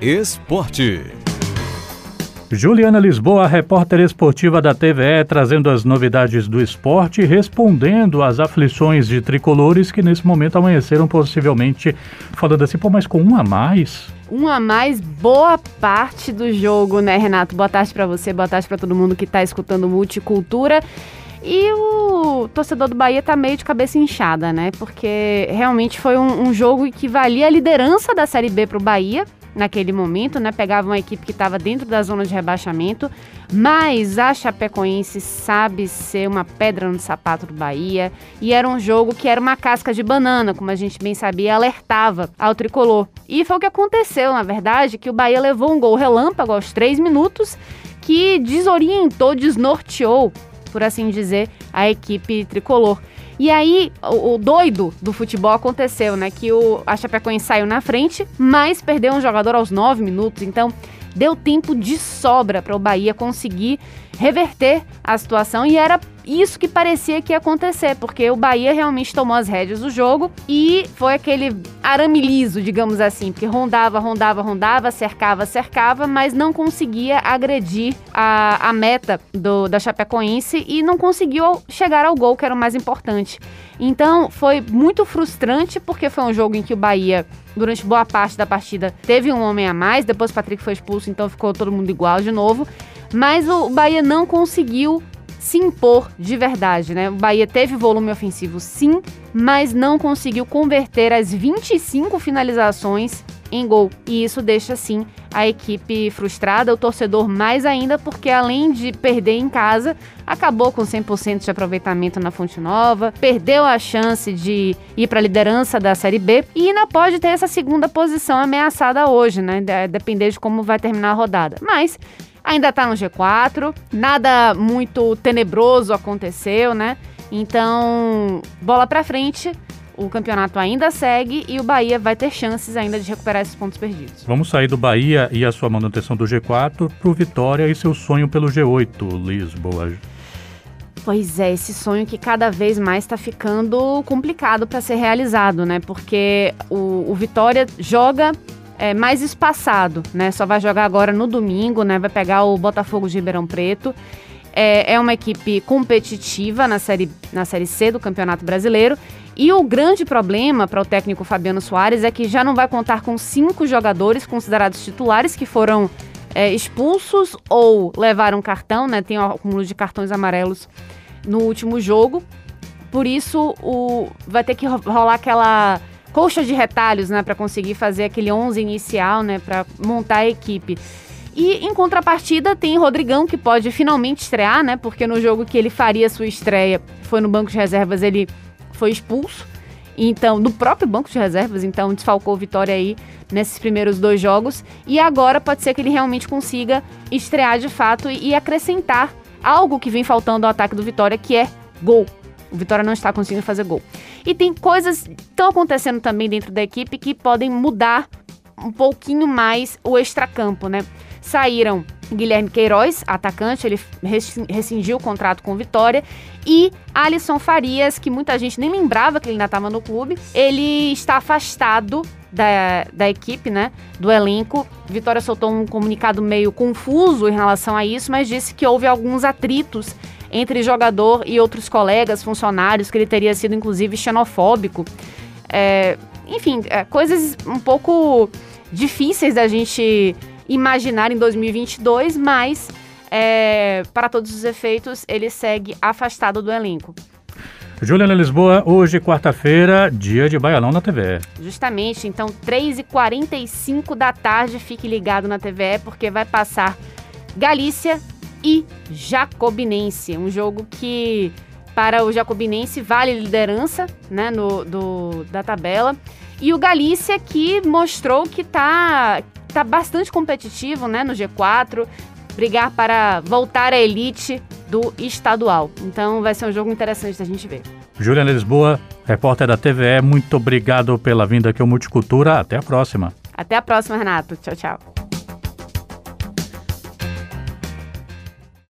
Esporte. Juliana Lisboa, repórter esportiva da TVE, trazendo as novidades do esporte e respondendo às aflições de tricolores que nesse momento amanheceram possivelmente falando assim, pô, mas com um a mais? Um a mais, boa parte do jogo, né, Renato? Boa tarde para você, boa tarde para todo mundo que tá escutando Multicultura. E o torcedor do Bahia tá meio de cabeça inchada, né? Porque realmente foi um, um jogo que valia a liderança da Série B pro Bahia naquele momento, né? Pegava uma equipe que estava dentro da zona de rebaixamento, mas a Chapecoense sabe ser uma pedra no sapato do Bahia e era um jogo que era uma casca de banana, como a gente bem sabia, alertava ao tricolor. E foi o que aconteceu, na verdade, que o Bahia levou um gol relâmpago aos três minutos que desorientou, desnorteou, por assim dizer, a equipe tricolor. E aí, o, o, doido do futebol aconteceu, né? Que o, a Chapecoense saiu na frente, mas perdeu um jogador aos nove minutos. Então, deu tempo de sobra para o Bahia conseguir reverter a situação e era isso que parecia que ia acontecer, porque o Bahia realmente tomou as rédeas do jogo e foi aquele arame liso, digamos assim, porque rondava, rondava, rondava, cercava, cercava, mas não conseguia agredir a, a meta do, da Chapecoense e não conseguiu chegar ao gol, que era o mais importante. Então foi muito frustrante, porque foi um jogo em que o Bahia durante boa parte da partida teve um homem a mais, depois o Patrick foi expulso, então ficou todo mundo igual de novo. Mas o Bahia não conseguiu se impor de verdade, né? O Bahia teve volume ofensivo sim, mas não conseguiu converter as 25 finalizações em gol. E isso deixa sim a equipe frustrada, o torcedor mais ainda, porque além de perder em casa, acabou com 100% de aproveitamento na Fonte Nova, perdeu a chance de ir para a liderança da Série B e ainda pode ter essa segunda posição ameaçada hoje, né? Depender de como vai terminar a rodada. Mas ainda tá no G4, nada muito tenebroso aconteceu, né? Então, bola para frente. O campeonato ainda segue e o Bahia vai ter chances ainda de recuperar esses pontos perdidos. Vamos sair do Bahia e a sua manutenção do G4 para o Vitória e seu sonho pelo G8, Lisboa. Pois é, esse sonho que cada vez mais está ficando complicado para ser realizado, né? Porque o, o Vitória joga é, mais espaçado, né? Só vai jogar agora no domingo, né? Vai pegar o Botafogo de Ribeirão Preto. É, é uma equipe competitiva na série, na série C do Campeonato Brasileiro. E o grande problema para o técnico Fabiano Soares é que já não vai contar com cinco jogadores considerados titulares que foram é, expulsos ou levaram cartão, né? Tem um acúmulo de cartões amarelos no último jogo. Por isso, o, vai ter que rolar aquela coxa de retalhos, né, para conseguir fazer aquele 11 inicial, né, para montar a equipe. E em contrapartida tem Rodrigão que pode finalmente estrear, né, porque no jogo que ele faria sua estreia foi no banco de reservas, ele foi expulso. Então, no próprio banco de reservas, então desfalcou Vitória aí nesses primeiros dois jogos. E agora pode ser que ele realmente consiga estrear de fato e acrescentar algo que vem faltando ao ataque do Vitória, que é gol. O Vitória não está conseguindo fazer gol. E tem coisas que estão acontecendo também dentro da equipe que podem mudar um pouquinho mais o extracampo, né? Saíram Guilherme Queiroz, atacante, ele rescindiu o contrato com Vitória, e Alisson Farias, que muita gente nem lembrava que ele ainda estava no clube, ele está afastado da, da equipe, né, do elenco. Vitória soltou um comunicado meio confuso em relação a isso, mas disse que houve alguns atritos entre jogador e outros colegas, funcionários, que ele teria sido inclusive xenofóbico. É, enfim, é, coisas um pouco difíceis da gente imaginar em 2022, mas é, para todos os efeitos ele segue afastado do elenco. Juliana Lisboa, hoje, quarta-feira, dia de Baianão na TVE. Justamente, então, 3h45 da tarde, fique ligado na TVE, porque vai passar Galícia e Jacobinense. Um jogo que, para o Jacobinense, vale liderança né, no, do, da tabela. E o Galícia que mostrou que está tá bastante competitivo né, no G4, brigar para voltar à elite do estadual. Então vai ser um jogo interessante da gente ver. Juliana Lisboa, repórter da TVE, muito obrigado pela vinda aqui ao Multicultura. Até a próxima. Até a próxima, Renato. Tchau, tchau.